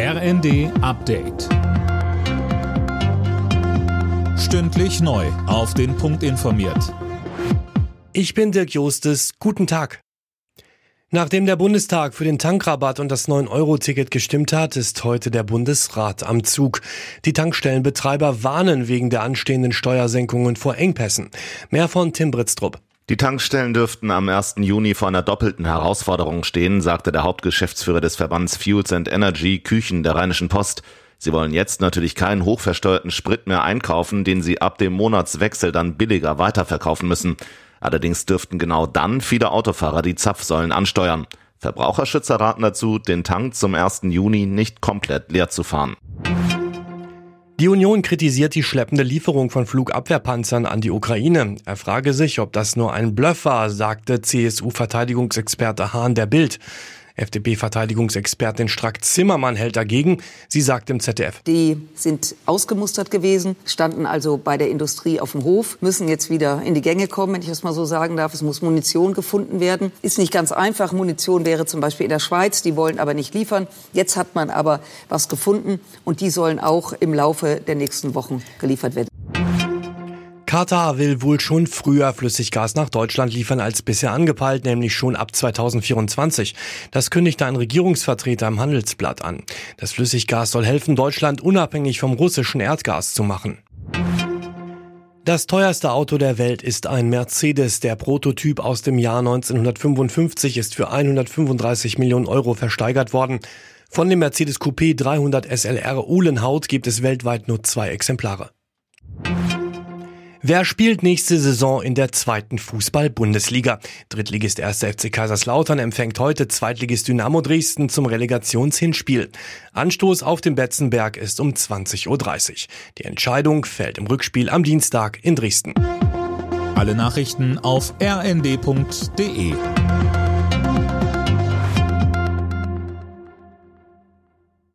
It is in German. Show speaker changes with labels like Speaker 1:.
Speaker 1: RND Update. Stündlich neu. Auf den Punkt informiert.
Speaker 2: Ich bin Dirk Jostes. Guten Tag. Nachdem der Bundestag für den Tankrabatt und das 9-Euro-Ticket gestimmt hat, ist heute der Bundesrat am Zug. Die Tankstellenbetreiber warnen wegen der anstehenden Steuersenkungen vor Engpässen. Mehr von Tim Britztrup.
Speaker 3: Die Tankstellen dürften am 1. Juni vor einer doppelten Herausforderung stehen, sagte der Hauptgeschäftsführer des Verbands Fuels and Energy Küchen der Rheinischen Post. Sie wollen jetzt natürlich keinen hochversteuerten Sprit mehr einkaufen, den sie ab dem Monatswechsel dann billiger weiterverkaufen müssen. Allerdings dürften genau dann viele Autofahrer die Zapfsäulen ansteuern. Verbraucherschützer raten dazu, den Tank zum 1. Juni nicht komplett leer zu fahren.
Speaker 2: Die Union kritisiert die schleppende Lieferung von Flugabwehrpanzern an die Ukraine. Er frage sich, ob das nur ein Bluff war, sagte CSU-Verteidigungsexperte Hahn der Bild. FDP-Verteidigungsexpertin Strack-Zimmermann hält dagegen. Sie sagt im ZDF.
Speaker 4: Die sind ausgemustert gewesen, standen also bei der Industrie auf dem Hof, müssen jetzt wieder in die Gänge kommen, wenn ich das mal so sagen darf. Es muss Munition gefunden werden. Ist nicht ganz einfach. Munition wäre zum Beispiel in der Schweiz, die wollen aber nicht liefern. Jetzt hat man aber was gefunden und die sollen auch im Laufe der nächsten Wochen geliefert werden.
Speaker 2: Katar will wohl schon früher Flüssiggas nach Deutschland liefern als bisher angepeilt, nämlich schon ab 2024. Das kündigte ein Regierungsvertreter im Handelsblatt an. Das Flüssiggas soll helfen, Deutschland unabhängig vom russischen Erdgas zu machen. Das teuerste Auto der Welt ist ein Mercedes. Der Prototyp aus dem Jahr 1955 ist für 135 Millionen Euro versteigert worden. Von dem Mercedes Coupé 300 SLR Uhlenhaut gibt es weltweit nur zwei Exemplare. Wer spielt nächste Saison in der zweiten Fußball-Bundesliga? Drittligist 1. FC Kaiserslautern empfängt heute Zweitligist Dynamo Dresden zum Relegationshinspiel. Anstoß auf dem Betzenberg ist um 20.30 Uhr. Die Entscheidung fällt im Rückspiel am Dienstag in Dresden.
Speaker 1: Alle Nachrichten auf rnd.de